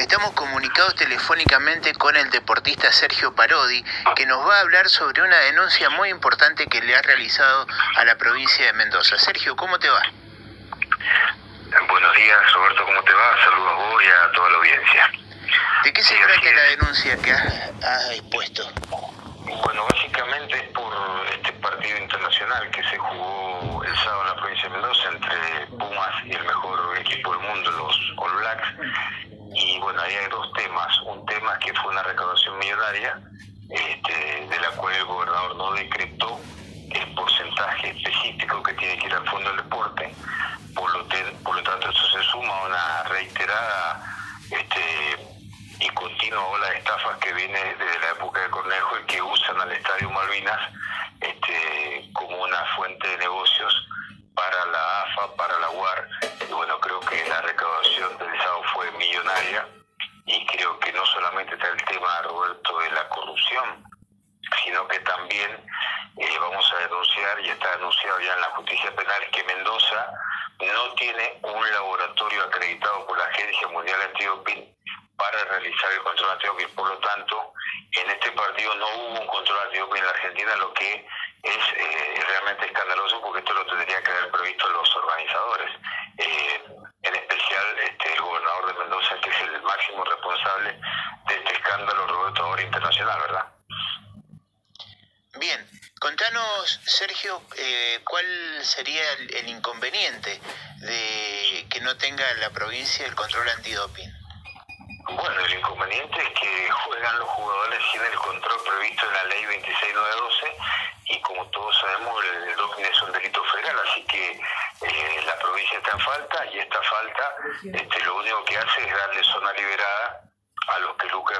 Estamos comunicados telefónicamente con el deportista Sergio Parodi, que nos va a hablar sobre una denuncia muy importante que le ha realizado a la provincia de Mendoza. Sergio, ¿cómo te va? Buenos días, Roberto, ¿cómo te va? Saludos a vos y a toda la audiencia. ¿De qué se trata la denuncia que has, expuesto? Bueno, básicamente es por este partido internacional que se jugó el sábado en la provincia de Mendoza entre Pumas y el mejor equipo del mundo, los All Blacks. Hay dos temas. Un tema que fue una recaudación millonaria, este, de la cual el gobernador no decretó el porcentaje específico que tiene que ir al fondo del deporte. Por lo, tanto, eso se suma a una reiterada este, y continua ola de estafas que viene desde la época de Cornejo y que usan al Estadio Malvinas este, como una fuente de negocios para la AFA, para la UAR. Bueno, creo que la recaudación del sábado fue millonaria y creo que no solamente está el tema, Roberto, de la corrupción, sino que también eh, vamos a denunciar, y está denunciado ya en la justicia penal, que Mendoza no tiene un laboratorio acreditado por la Agencia Mundial Antidoping para realizar el control antidoping. Por lo tanto, en este partido no hubo un control antidoping en la Argentina, lo que es eh, realmente escandaloso porque esto lo tendría que haber previsto los organizadores. Eh, en especial este, el gobernador de Mendoza, que es el máximo responsable de este escándalo, ahora internacional, ¿verdad? Bien, contanos, Sergio, eh, cuál sería el inconveniente de que no tenga la provincia el control antidoping. Bueno, el inconveniente es que juegan los jugadores sin el control previsto en la ley 26912 y como todos sabemos el, doping es un delito federal, así que eh, la provincia está en falta y esta falta este, lo único que hace es darle zona a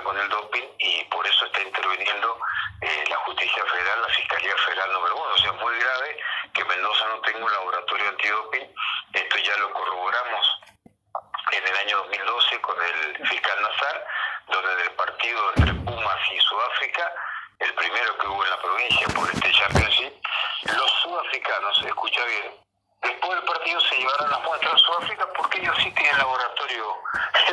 con el doping y por eso está interviniendo eh, la justicia federal, la Fiscalía Federal número uno. O sea, es muy grave que Mendoza no tenga un laboratorio antidoping. Esto ya lo corroboramos en el año 2012 con el fiscal Nazar, donde en el partido entre Pumas y Sudáfrica, el primero que hubo en la provincia por este Championship, los sudafricanos, escucha bien, después del partido se llevaron las muestras a Sudáfrica porque ellos sí tienen laboratorio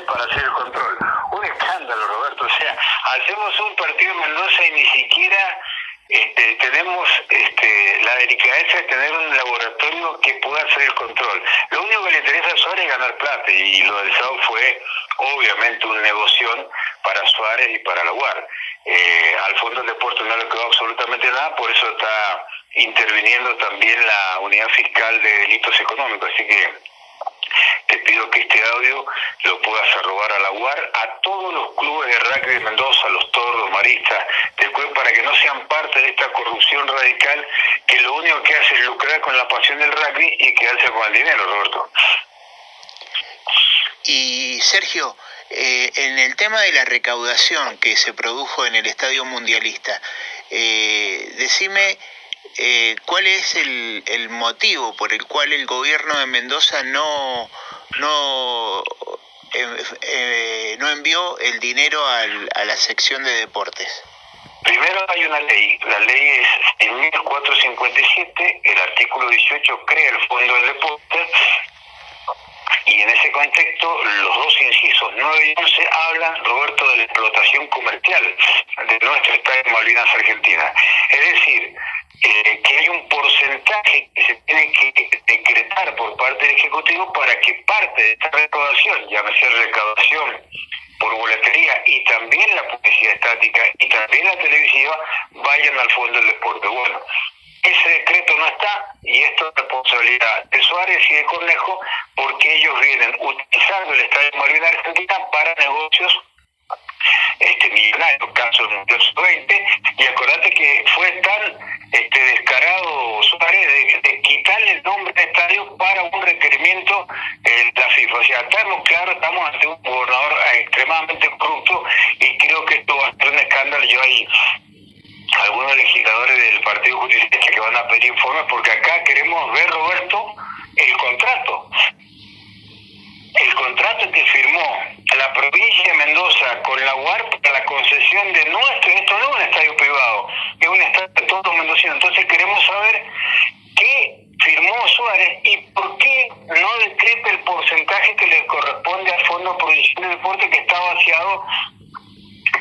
para hacer el control. Un escándalo, Roberto. O sea, hacemos un partido en Mendoza y ni siquiera este, tenemos este, la delicadeza de tener un laboratorio que pueda hacer el control. Lo único que le interesa a Suárez es ganar plata y lo del SAO fue obviamente un negocio para Suárez y para la UAR. Eh, al fondo del deporte no le quedó absolutamente nada, por eso está interviniendo también la unidad fiscal de delitos económicos. Así que te pido que este audio lo puedas arrobar a la UAR, a todos los clubes de rugby de Mendoza, los tordos, maristas, para que no sean parte de esta corrupción radical que lo único que hace es lucrar con la pasión del rugby y quedarse con el dinero, Roberto. Y Sergio, eh, en el tema de la recaudación que se produjo en el Estadio Mundialista, eh, decime eh, cuál es el, el, motivo por el cual el gobierno de Mendoza no, no, no envió el dinero al, a la sección de deportes. Primero hay una ley, la ley es en 1457, el artículo 18 crea el Fondo del Deporte y en ese contexto los dos incisos 9 y 11 hablan, Roberto, de la explotación comercial de nuestro Estado de Malvinas Argentina. Es decir, eh, que hay un porcentaje que se tiene que decretar por parte del Ejecutivo para que parte de esta recaudación, llámese recaudación por boletería y también la publicidad estática y también la televisiva vayan al fondo del deporte. Bueno, ese decreto no está y esto es responsabilidad de Suárez y de Cornejo porque ellos vienen utilizando el Estadio Malvinas Argentina para negocios este millonario, caso del Mundial 20 y acordate que fue tan este descarado Suárez de, quitarle el nombre de estadio para un requerimiento de la FIFA. O sea, claros, estamos ante un gobernador extremadamente corrupto y creo que esto va a ser un escándalo. Yo hay algunos legisladores del Partido Justicialista que van a pedir informes porque acá queremos ver, Roberto, el contrato el contrato que firmó la provincia de Mendoza con la UAR para la concesión de nuestro, esto no es un estadio privado, es un estadio de todos los mendocinos. Entonces queremos saber qué firmó Suárez y por qué no decreta el porcentaje que le corresponde al Fondo Provincial de Deporte que está vaciado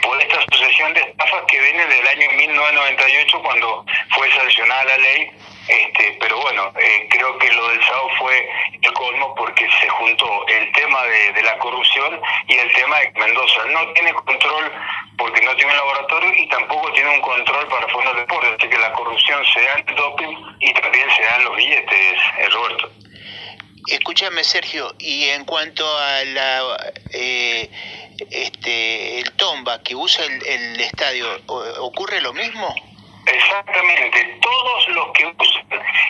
por esta sucesión de estafas que viene del año 1998 cuando fue sancionada la ley este, pero bueno, eh, creo que lo del SAO fue el colmo porque se juntó el tema de, la corrupción y el tema de que Mendoza no tiene control porque no tiene un laboratorio y tampoco tiene un control para fondos de deporte, así que la corrupción se da en el doping y también se da en los billetes, eh, Roberto. Escúchame Sergio, y en cuanto a la eh, este el tomba que usa el, el estadio, ¿ocurre lo mismo? Exactamente, todos los que usan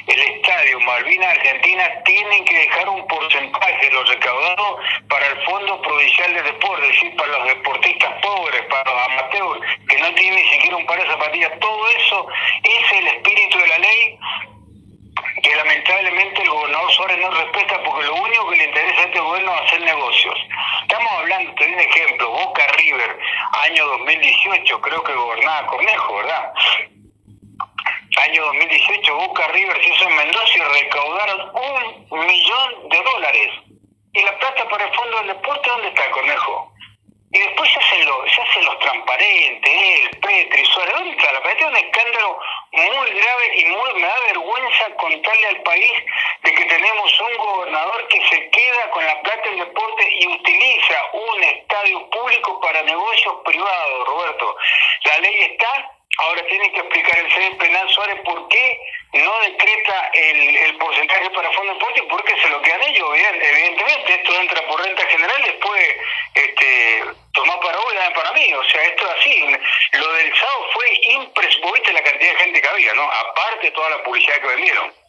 el estadio Malvina Argentina tienen que dejar un porcentaje de lo recaudado para el Fondo Provincial de Deportes, es decir, para los deportistas pobres, para que no tienen ni siquiera un par de zapatillas. Todo eso es el espíritu de la ley que lamentablemente el gobernador Suárez no respeta porque lo único que le interesa a este gobierno es hacer negocios. Estamos hablando, te doy un ejemplo, Boca River, año 2018, creo que gobernaba Cornejo, ¿verdad? año 2018 Boca River se hizo en Mendoza y recaudaron un millón de dólares. ¿Y la plata para el Fondo del Deporte dónde está, Cornejo? Y después se hacen los, se hacen los transparentes, él, Petri, Suárez, ¿dónde está? La es un escándalo muy grave y muy, me da vergüenza contarle al país de que tenemos un gobernador que se queda con la plata del deporte y utiliza un estadio público para negocios privados, Roberto. La ley está, Ahora tiene que explicar el señor Penal Suárez por qué no decreta el, el porcentaje para fondo de deporte y por qué se lo quedan ellos. Evidentemente, esto entra por renta general, después este, tomar para vos y para mí. O sea, esto es así. Lo del sábado fue impresionante. La cantidad de gente que había, ¿no? Aparte de toda la publicidad que vendieron.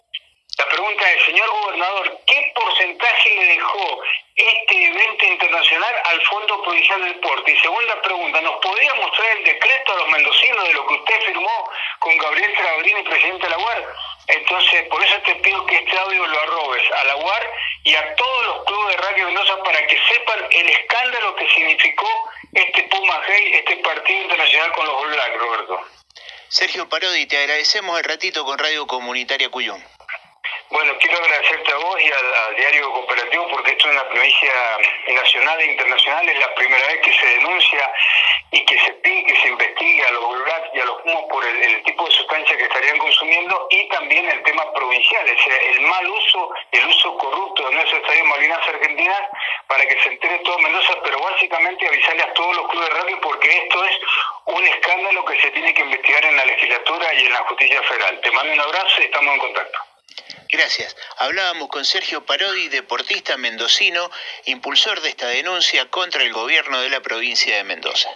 La pregunta es, señor gobernador, ¿qué porcentaje le dejó este evento internacional al Fondo Provincial del Deporte? Y segunda pregunta, ¿nos podría mostrar el decreto a los mendocinos de lo que usted firmó con Gabriel Trabrini, presidente de la UAR? Entonces, por eso te pido que este audio lo arrobes a la UAR y a todos los clubes de Radio Mendoza para que sepan el escándalo que significó este Puma Gay, este partido internacional con los Black, Roberto. Sergio Parodi, te agradecemos el ratito con Radio Comunitaria Cuyón. Bueno, quiero agradecerte a vos y al, Diario Cooperativo porque esto es una provincia nacional e internacional, es la primera vez que se denuncia y que se pide que se investigue a los black y a los humos por el, tipo de sustancia que estarían consumiendo y también el tema provincial, o sea, el mal uso, el uso corrupto de nuestro estadio Malvinas Argentinas para que se entere todo Mendoza, pero básicamente avisarle a todos los clubes de radio porque esto es un escándalo que se tiene que investigar en la legislatura y en la justicia federal. Te mando un abrazo y estamos en contacto. Gracias. Hablábamos con Sergio Parodi, deportista mendocino, impulsor de esta denuncia contra el gobierno de la provincia de Mendoza.